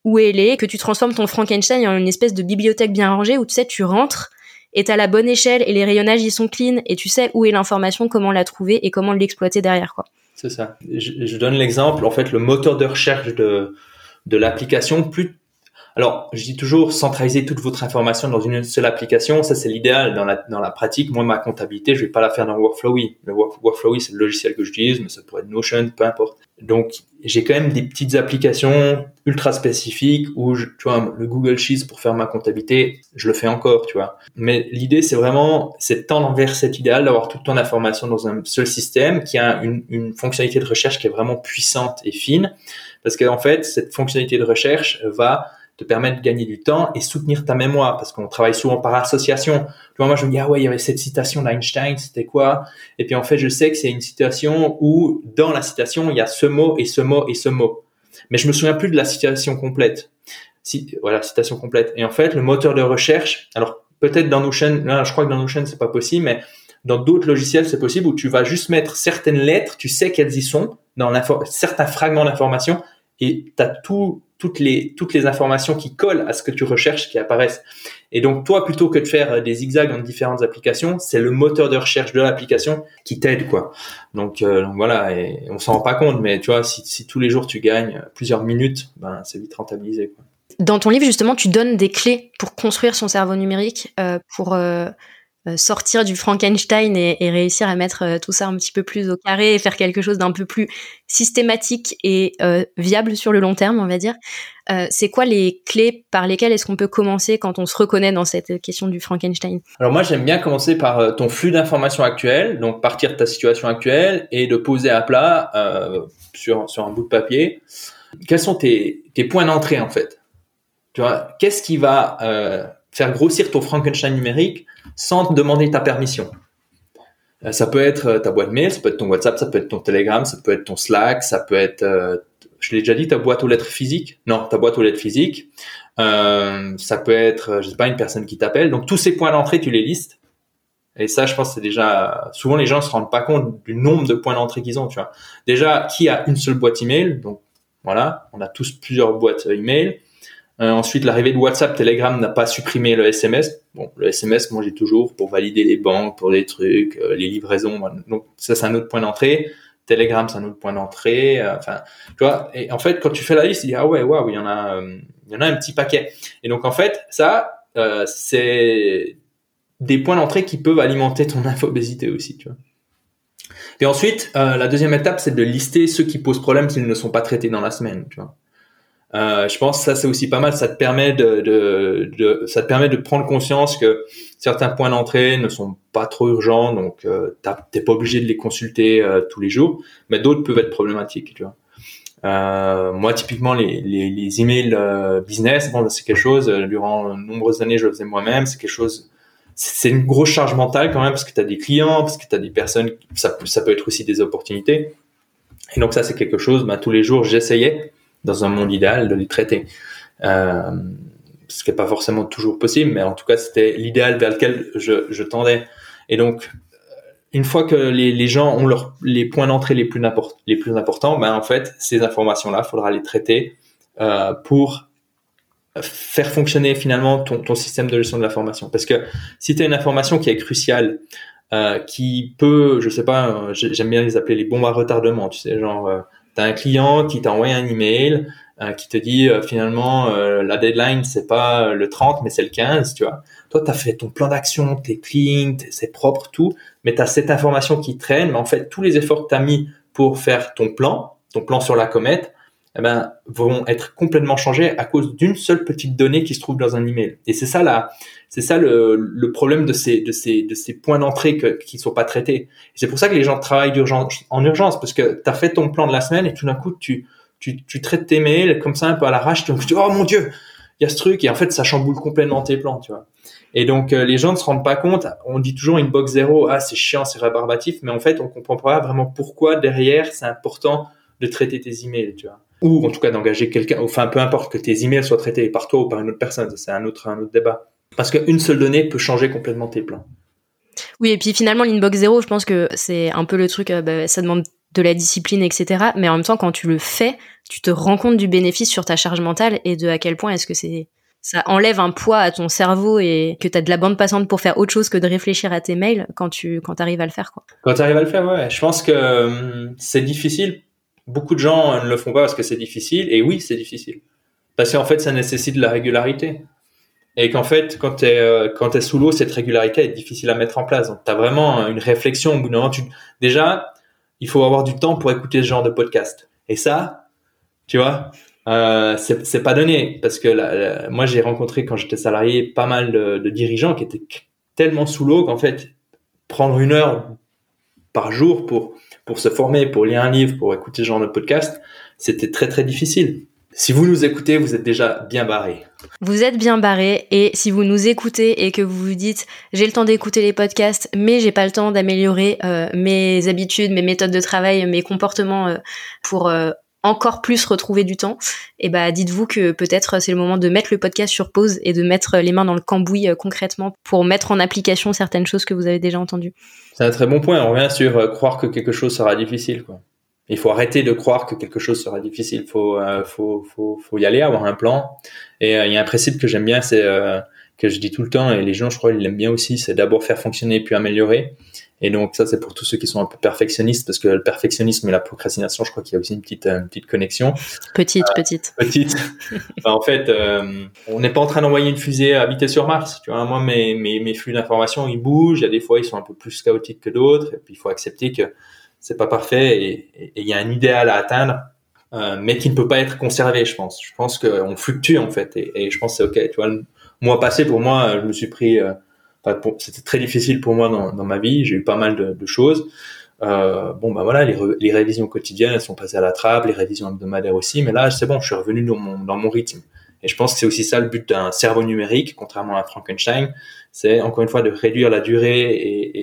où elle est, que tu transformes ton Frankenstein en une espèce de bibliothèque bien rangée où tu sais, tu rentres et t'as la bonne échelle et les rayonnages ils sont clean et tu sais où est l'information, comment la trouver et comment l'exploiter derrière quoi. C'est ça. Je, je donne l'exemple, en fait, le moteur de recherche de, de l'application, plus alors, je dis toujours centraliser toute votre information dans une seule application. Ça, c'est l'idéal dans la, dans la pratique. Moi, ma comptabilité, je vais pas la faire dans Workflowy. Le Workflowy, c'est le logiciel que j'utilise, mais ça pourrait être Notion, peu importe. Donc, j'ai quand même des petites applications ultra spécifiques où, je, tu vois, le Google Sheets pour faire ma comptabilité, je le fais encore, tu vois. Mais l'idée, c'est vraiment, c'est tendre vers cet idéal d'avoir toute ton information dans un seul système qui a une, une fonctionnalité de recherche qui est vraiment puissante et fine. Parce qu'en fait, cette fonctionnalité de recherche va te permettre de gagner du temps et soutenir ta mémoire parce qu'on travaille souvent par association. Tu vois, moi je me dis ah ouais il y avait cette citation d'Einstein, c'était quoi? Et puis en fait je sais que c'est une citation où dans la citation il y a ce mot et ce mot et ce mot, mais je me souviens plus de la citation complète. Voilà citation complète. Et en fait le moteur de recherche, alors peut-être dans Notion, là je crois que dans Notion c'est pas possible, mais dans d'autres logiciels c'est possible où tu vas juste mettre certaines lettres, tu sais qu'elles y sont dans certains fragments d'information et tu as tout toutes les, toutes les informations qui collent à ce que tu recherches qui apparaissent. Et donc, toi, plutôt que de faire des zigzags dans différentes applications, c'est le moteur de recherche de l'application qui t'aide, quoi. Donc, euh, voilà, et on s'en rend pas compte, mais tu vois, si, si tous les jours tu gagnes plusieurs minutes, ben, c'est vite rentabilisé, quoi. Dans ton livre, justement, tu donnes des clés pour construire son cerveau numérique, euh, pour euh, sortir du Frankenstein et, réussir à mettre euh, tout ça un petit peu plus au carré et faire quelque chose d'un peu plus systématique et euh, viable sur le long terme, on va dire. c'est quoi les clés par lesquelles est-ce qu'on peut commencer quand on se reconnaît dans cette question du Frankenstein? Alors moi j'aime bien commencer par ton flux d'informations actuelles, donc partir de ta situation actuelle et de poser à plat sur, sur un bout de papier. Quels sont tes, tes points d'entrée en fait? Tu vois, qu'est-ce qui va faire grossir ton Frankenstein numérique sans te demander ta permission. Euh, ça peut être euh, ta boîte mail, ça peut être ton WhatsApp, ça peut être ton Telegram, ça peut être ton Slack, ça peut être, euh, je l'ai déjà dit, ta boîte aux lettres physique. Non, ta boîte aux lettres physique. ça peut être, je sais pas, une personne qui t'appelle. Donc tous ces points d'entrée, tu les listes. Et ça, je pense, c'est déjà souvent les gens se rendent pas compte du nombre de points d'entrée qu'ils ont. Tu vois. Déjà, qui a une seule boîte email? Donc voilà, on a tous plusieurs boîtes email. Ensuite, l'arrivée de WhatsApp, Telegram n'a pas supprimé le SMS. Bon, le SMS, moi j'ai toujours pour valider les banques, pour des trucs, euh, les livraisons. Donc ça, c'est un autre point d'entrée. Telegram, c'est un autre point d'entrée. enfin, tu vois. Et en fait, quand tu fais la liste, tu ah ouais, waouh, il y en a, il y en a un petit paquet. Et donc en fait, ça, c'est des points d'entrée qui peuvent alimenter ton [LAUGHS] infobésité aussi, tu vois. Et ensuite, euh, la deuxième étape, c'est de lister ceux qui posent problème s'ils ne sont pas traités dans la semaine, tu vois. Euh, je pense que ça c'est aussi pas mal. Ça te permet de, de, de, ça te permet de prendre conscience que certains points d'entrée ne sont pas trop urgents, donc euh, t'es pas obligé de les consulter euh, tous les jours, mais d'autres peuvent être problématiques. Tu vois. Euh, moi, typiquement, les, les, les emails euh, business, bon, c'est quelque chose. durant de nombreuses années, je le faisais moi-même. C'est quelque chose c'est une grosse charge mentale quand même parce que tu as des clients, parce que tu as des personnes, ça, ça peut être aussi des opportunités. Et donc ça, c'est quelque chose, bah, tous les jours, j'essayais, dans un monde idéal, de les traiter. Euh, ce qui n'est pas forcément toujours possible, mais en tout cas, c'était l'idéal vers lequel je, je, tendais. Et donc, une fois que les, les gens ont leur, les points d'entrée les plus, les plus importants, ben en fait, ces informations-là, il faudra les traiter euh, pour faire fonctionner finalement ton, ton système de gestion de l'information. Parce que si tu as une information qui est cruciale, euh, qui peut, je sais pas, euh, j'aime bien les appeler les bombes à retardement, tu sais, genre, euh, tu as un client qui t'a envoyé un email, euh, qui te dit euh, finalement la deadline c'est pas le 30 mais c'est le 15, tu vois. Toi, tu fait ton plan d'action, tes clean, c'est propre, tout, mais tu as cette information qui traîne, mais en fait, tous les efforts que tu as mis pour faire ton plan, ton plan sur la comète, eh ben, vont être complètement changés à cause d'une seule petite donnée qui se trouve dans un email. Et c'est ça là, c'est ça le, le, problème de ces de ces de ces points d'entrée qui ne sont pas traités. C'est pour ça que les gens travaillent d'urgence en urgence parce que tu as fait ton plan de la semaine et tout d'un coup tu, tu tu traites tes mails comme ça un peu à l'arrache, tu dis oh mon dieu, il y a ce truc et en fait ça chamboule complètement tes plans, tu vois. Et donc euh, les gens ne se rendent pas compte. On dit toujours une box zéro, ah c'est chiant, c'est rébarbatif, mais en fait on comprend pas vraiment pourquoi derrière c'est important de traiter tes emails, tu vois ou en tout cas d'engager quelqu'un, enfin peu importe que tes emails soient traités par toi ou par une autre personne, c'est un autre, un autre débat. Parce qu'une seule donnée peut changer complètement tes plans. Oui, et puis finalement, l'inbox zéro, je pense que c'est un peu le truc, euh, bah, ça demande de la discipline, etc. Mais en même temps, quand tu le fais, tu te rends compte du bénéfice sur ta charge mentale et de à quel point est-ce que c'est ça enlève un poids à ton cerveau et que tu as de la bande passante pour faire autre chose que de réfléchir à tes mails quand tu quand arrives à le faire quoi. Quand tu arrives à le faire ouais, je pense que hum, c'est difficile beaucoup de gens ne le font pas parce que c'est difficile. Et oui, c'est difficile. Parce qu'en fait, ça nécessite de la régularité. Et qu'en fait, quand tu es, euh, es sous l'eau, cette régularité est difficile à mettre en place. Donc, tu as vraiment une réflexion. Au bout d'un moment, déjà, il faut avoir du temps pour écouter ce genre de podcast. Et ça, tu vois, euh, c'est pas donné. Parce que moi, j'ai rencontré, quand j'étais salarié, pas mal de, dirigeants qui étaient tellement sous l'eau qu'en fait, prendre une heure par jour pour se former, pour lire un livre, pour écouter ce genre de podcast, c'était très très difficile. Si vous nous écoutez, vous êtes déjà bien barré. Vous êtes bien barré et si vous nous écoutez et que vous vous dites j'ai le temps d'écouter les podcasts mais j'ai pas le temps d'améliorer euh, mes habitudes, mes méthodes de travail, mes comportements euh, pour euh, encore plus retrouver du temps, et bah dites-vous que peut-être c'est le moment de mettre le podcast sur pause et de mettre les mains dans le cambouis euh, concrètement pour mettre en application certaines choses que vous avez déjà entendues. C'est un très bon point. On revient sur euh, croire que quelque chose sera difficile. Quoi. Il faut arrêter de croire que quelque chose sera difficile. Il faut, euh, faut, faut, faut, y aller, avoir un plan. Et il y a un principe que j'aime bien, c'est que je dis tout le temps, et les gens, je crois, ils l'aiment bien aussi, c'est d'abord faire fonctionner puis améliorer. Et donc ça, c'est pour tous ceux qui sont un peu perfectionnistes, parce que le perfectionnisme et la procrastination, je crois qu'il y a aussi une petite, une petite connexion. Petite, euh, petite. Petite. [LAUGHS] en fait, euh, on n'est pas en train d'envoyer une fusée habiter sur Mars. Tu vois, moi, mes, mes, mes flux d'informations, ils bougent. Il y a des fois, ils sont un peu plus chaotiques que d'autres. Et puis, il faut accepter que c'est pas parfait et il y a un idéal à atteindre. Euh, mais qui ne peut pas être conservé, je pense. Je pense qu'on fluctue en fait, et, et je pense que c'est ok. Tu vois, le mois passé pour moi, je me suis pris euh, c'était très difficile pour moi dans, ma vie. J'ai eu pas mal de, choses. Euh, bon, bah voilà, les, révisions quotidiennes, elles sont passées à la trappe, les révisions hebdomadaires aussi. Mais là, c'est bon, je suis revenu dans mon, rythme. Et je pense que c'est aussi ça le but d'un cerveau numérique, contrairement à Frankenstein. C'est encore une fois de réduire la durée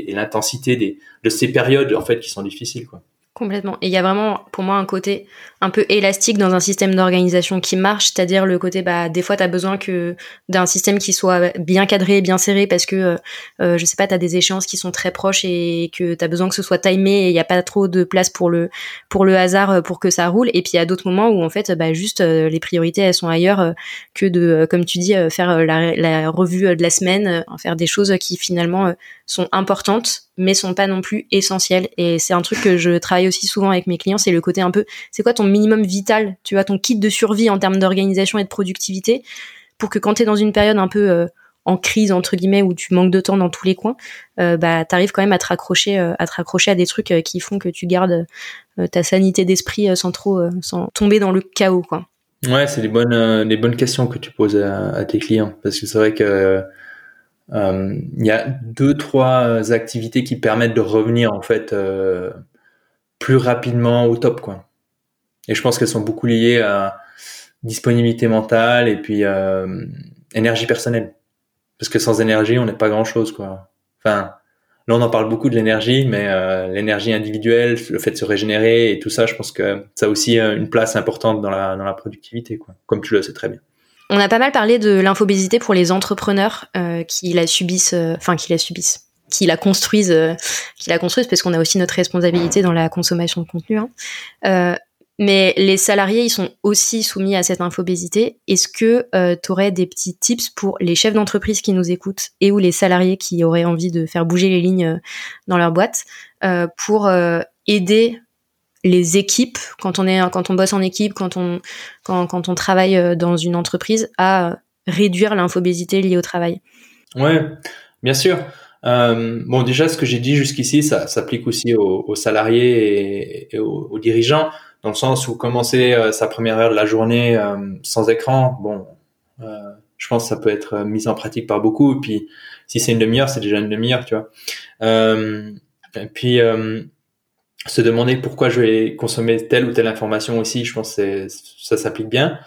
et, l'intensité de ces périodes en fait qui sont difficiles. Quoi. Complètement. Et il y a vraiment, pour moi, un côté un peu élastique dans un système d'organisation qui marche, c'est-à-dire le côté, bah, des fois, tu besoin que d'un système qui soit bien cadré, bien serré, parce que, euh, euh je sais pas, tu des échéances qui sont très proches et que tu as besoin que ce soit timé et il n'y a pas trop de place pour le, pour le hasard euh, pour que ça roule. Et puis, il y a d'autres moments où, en fait, bah, juste, euh, les priorités, elles sont ailleurs que de, comme tu dis, faire la, revue de la semaine, faire des choses qui, finalement, sont importantes mais sont pas non plus essentielles. Et c'est un truc que je travaille aussi souvent avec mes clients, c'est le côté un peu, c'est quoi ton minimum vital, tu vois, ton kit de survie en termes d'organisation et de productivité, pour que quand tu es dans une période un peu euh, en crise entre guillemets où tu manques de temps dans tous les coins, euh, bah t'arrives quand même à te raccrocher, euh, à te raccrocher à des trucs qui font que tu gardes ta sanité d'esprit sans trop, sans tomber dans le chaos, quoi. Ouais, c'est des bonnes, des bonnes questions que tu poses à, à tes clients parce que c'est vrai que euh, il y a deux trois activités qui permettent de revenir en fait euh, plus rapidement au top quoi. Et je pense qu'elles sont beaucoup liées à disponibilité mentale et puis euh, énergie personnelle. Parce que sans énergie, on n'est pas grand chose quoi. Enfin, là on en parle beaucoup de l'énergie, mais euh, l'énergie individuelle, le fait de se régénérer et tout ça, je pense que ça a aussi une place importante dans la dans la productivité quoi. Comme tu le sais très bien. On a pas mal parlé de l'infobésité pour les entrepreneurs euh, qui la subissent, euh, enfin qui la subissent, qui la construisent, euh, qui la construisent, parce qu'on a aussi notre responsabilité dans la consommation de contenu. Hein. mais les salariés, ils sont aussi soumis à cette infobésité. Est-ce que tu aurais des petits tips pour les chefs d'entreprise qui nous écoutent et ou les salariés qui auraient envie de faire bouger les lignes dans leur boîte pour aider les équipes quand on est quand on bosse en équipe quand on quand, quand on travaille euh, dans une entreprise à réduire l'infobésité liée au travail. Ouais bien sûr. Euh, bon déjà ce que j'ai dit jusqu'ici ça s'applique aussi aux, salariés et, aux, dirigeants dans le sens où commencer euh, sa première heure de la journée sans écran bon je pense que ça peut être mis en pratique par beaucoup. Et puis si c'est une demi-heure c'est déjà une demi-heure tu vois. Puis se demander pourquoi je vais consommer telle ou telle information aussi, je pense que ça s'applique bien.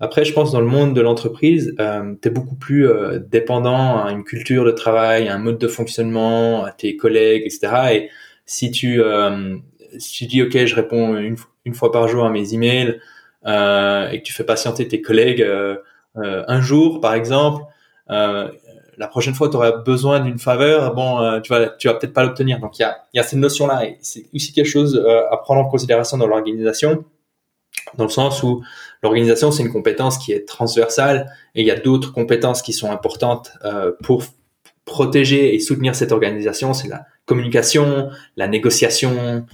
Après, je pense dans le monde de l'entreprise, euh, tu es beaucoup plus euh, dépendant à une culture de travail, à un mode de fonctionnement, à tes collègues, etc. Et si tu, euh, si tu dis, OK, je réponds une, une, fois par jour à mes emails euh, et que tu fais patienter tes collègues un jour, par exemple, la prochaine fois tu auras besoin d'une faveur, bon, euh, tu vas, tu vas peut-être pas l'obtenir. Donc il y a, y a cette notion-là c'est aussi quelque chose euh, à prendre en considération dans l'organisation, dans le sens où l'organisation c'est une compétence qui est transversale et il y a d'autres compétences qui sont importantes euh, pour protéger et soutenir cette organisation. C'est la communication, la négociation,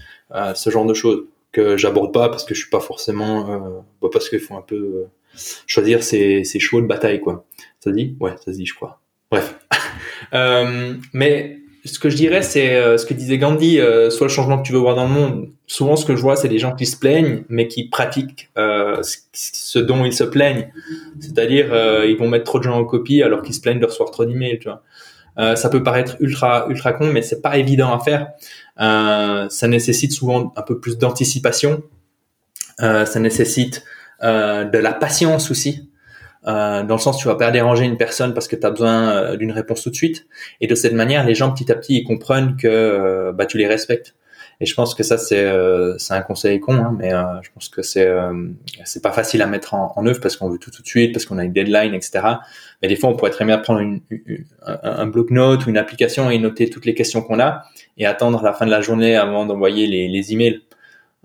ce genre de choses que j'aborde pas parce que je suis pas forcément, bah, parce qu'il faut un peu choisir ses, ses chevaux de bataille quoi. Ça se dit? Ouais, ça se dit je crois. Bref. [LAUGHS] Euh, mais ce que je dirais, c'est euh, ce que disait Gandhi, euh, soit le changement que tu veux voir dans le monde. Souvent, ce que je vois, c'est des gens qui se plaignent, mais qui pratiquent ce dont ils se plaignent. C'est-à-dire, ils vont mettre trop de gens en copie alors qu'ils se plaignent de recevoir trop d'emails, ça peut paraître ultra ultra con, mais c'est pas évident à faire. ça nécessite souvent un peu plus d'anticipation. ça nécessite de la patience aussi. Euh, dans le sens tu vas pas déranger une personne parce que tu as besoin euh, d'une réponse tout de suite. Et de cette manière les gens petit à petit ils comprennent que euh, bah tu les respectes. Et je pense que ça c'est c'est un conseil con hein, mais je pense que c'est c'est pas facile à mettre en, œuvre parce qu'on veut tout tout de suite parce qu'on a une deadline etc mais des fois on pourrait très bien prendre une, un, un bloc-notes ou une application et noter toutes les questions qu'on a et attendre la fin de la journée avant d'envoyer les, les emails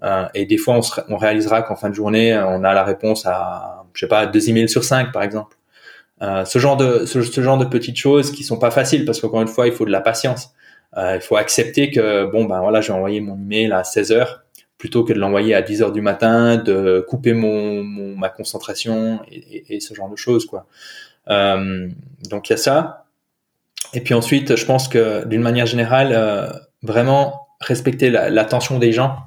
euh, et des fois, on, on réalisera qu'en fin de journée, on a la réponse à, je sais pas, deux emails sur cinq, par exemple. Euh, ce genre de ce, genre de petites choses qui sont pas faciles parce qu'encore une fois, il faut de la patience. Euh, il faut accepter que bon ben voilà, j'ai envoyé mon email à 16 heures plutôt que de l'envoyer à 10 heures du matin, de couper mon, mon ma concentration et, et, ce genre de choses quoi. Euh, donc il y a ça. Et puis ensuite, je pense que d'une manière générale, euh, vraiment respecter l'attention des gens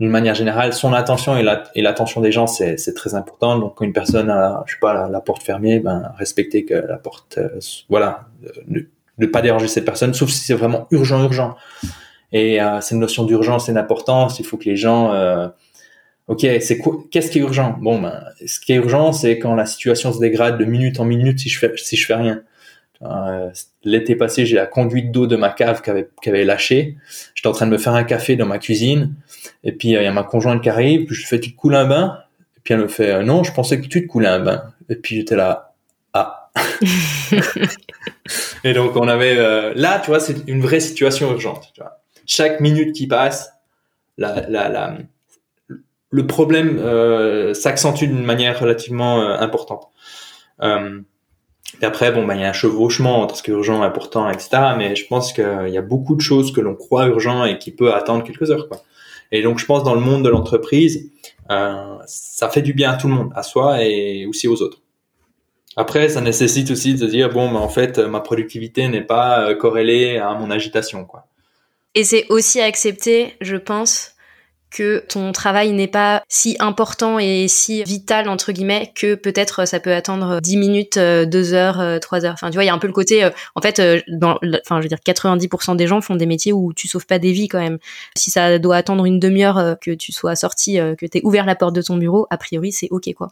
d'une manière générale, son attention et l'attention des gens, c'est très important. Donc, quand une personne a, je sais pas, la, porte fermée, ben, respecter que la porte, euh, voilà, ne, pas déranger cette personne, sauf si c'est vraiment urgent, urgent. Et euh, cette notion d'urgence et d'importance, il faut que les gens, euh, ok, c'est quoi, qu'est-ce qui est urgent? Bon, ben, ce qui est urgent, c'est quand la situation se dégrade de minute en minute si je fais, si je fais rien. Euh, l'été passé, j'ai la conduite d'eau de ma cave qui avait, qui avait lâché. J'étais en train de me faire un café dans ma cuisine. Et puis, il y a ma conjointe qui arrive. Puis, je lui fais, tu te coules un bain? Et puis, elle me fait, euh, non, je pensais que tu te coulais un bain. Et puis, j'étais là, ah. [LAUGHS] et donc, on avait, euh, là, tu vois, c'est une vraie situation urgente. Tu vois. Chaque minute qui passe, la, la, la, le problème s'accentue d'une manière relativement importante. Et après, bon, bah, il y a un chevauchement entre ce qui est urgent et important, etc. Mais je pense qu'il y a beaucoup de choses que l'on croit urgent et qui peut attendre quelques heures, quoi. Et donc, je pense dans le monde de l'entreprise, euh, ça fait du bien à tout le monde, à soi et aussi aux autres. Après, ça nécessite aussi de dire bon, bah, en fait, ma productivité n'est pas euh, corrélée à mon agitation, quoi. Et c'est aussi accepter, je pense, que ton travail n'est pas si important et si vital entre guillemets que peut-être ça peut attendre 10 minutes, 2 euh, heures, 3 heures. Enfin, tu vois, il y a un peu le côté en fait dans enfin je veux dire 90% des gens font des métiers où tu sauves pas des vies quand même. Si ça doit attendre une demi-heure que tu sois sorti, que tu aies ouvert la porte de ton bureau, a priori, c'est OK quoi.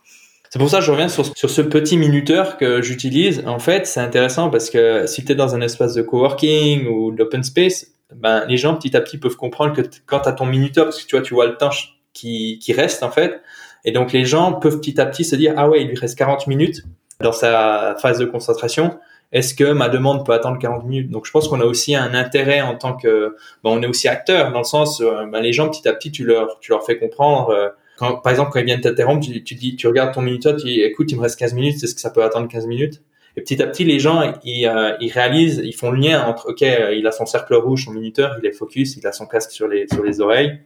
C'est pour ça que je reviens sur ce petit minuteur que j'utilise. En fait, c'est intéressant parce que si tu es dans un espace de coworking ou d'open space, ben, les gens petit à petit peuvent comprendre que quand as ton minuteur, parce que tu vois, tu vois le temps qui, qui reste en fait, et donc les gens peuvent petit à petit se dire, ah ouais, il lui reste 40 minutes dans sa phase de concentration, est-ce que ma demande peut attendre 40 minutes? Donc je pense qu'on a aussi un intérêt en tant que, ben, on est aussi acteur dans le sens, euh, ben, les gens petit à petit, tu leur, tu leur fais comprendre. Euh, quand, par exemple, quand ils viennent t'interrompre, tu, tu, dis, tu regardes ton minuteur, tu dis, écoute, il me reste 15 minutes, est-ce que ça peut attendre 15 minutes? Et petit à petit, les gens, ils, euh, ils réalisent, ils font le lien entre, ok, euh, il a son cercle rouge, son minuteur, il est focus, il a son casque sur les sur les oreilles.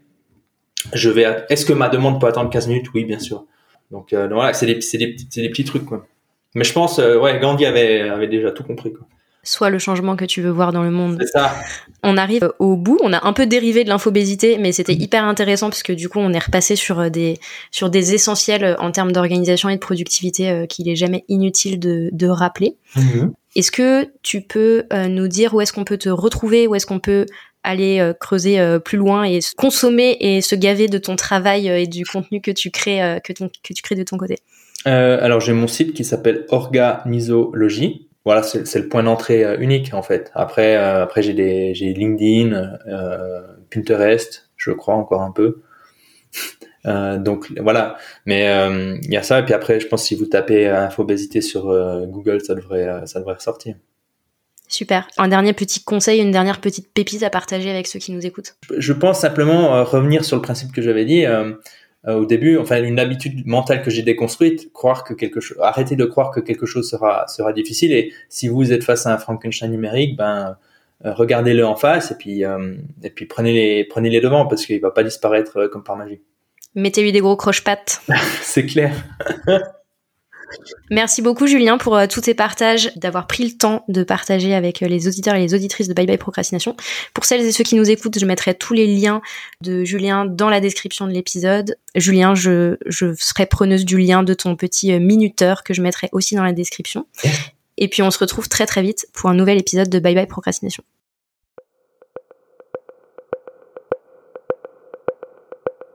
Je vais, est-ce que ma demande peut attendre 15 minutes? Oui, bien sûr. Donc, euh, donc voilà, c'est des, des, des petits trucs quoi. Mais je pense, ouais, Gandhi avait avait déjà tout compris quoi soit le changement que tu veux voir dans le monde. C'est ça. On arrive au bout, on a un peu dérivé de l'infobésité, mais c'était hyper intéressant parce que du coup, on est repassé sur euh, des sur des essentiels euh, en termes d'organisation et de productivité euh, qu'il est jamais inutile de, de rappeler. Mhm. Est-ce que tu peux nous dire où est-ce qu'on peut te retrouver, où est-ce qu'on peut aller creuser plus loin et consommer et se gaver de ton travail et du contenu que tu crées que, que tu crées de ton côté? Alors j'ai mon site qui s'appelle Organisologie voilà, c'est le point d'entrée euh, unique en fait. Après, euh, après j'ai des, j'ai LinkedIn, euh, Pinterest, je crois encore un peu. [LAUGHS] donc voilà, mais il y a ça et puis après, je pense que si vous tapez infobésité sur Google, ça devrait, ça devrait ressortir. Super. Un dernier petit conseil, une dernière petite pépite à partager avec ceux qui nous écoutent? Je pense simplement revenir sur le principe que j'avais dit. Euh, au début, enfin une habitude mentale que j'ai déconstruite, croire que quelque chose, arrêter de croire que quelque chose sera sera difficile. Et si vous êtes face à un Frankenstein numérique, ben euh, regardez-le en face et puis euh, et puis prenez les prenez les devants parce qu'il va pas disparaître comme par magie. Mettez-lui des gros croche-pattes. [LAUGHS] C'est clair. [LAUGHS] Merci beaucoup Julien pour euh, tous tes partages, d'avoir pris le temps de partager avec euh, les auditeurs et les auditrices de Bye Bye Procrastination. Pour celles et ceux qui nous écoutent, je mettrai tous les liens de Julien dans la description de l'épisode. Julien, je, je serai preneuse du lien de ton petit euh, minuteur que je mettrai aussi dans la description. Et puis on se retrouve très très vite pour un nouvel épisode de Bye Bye Procrastination.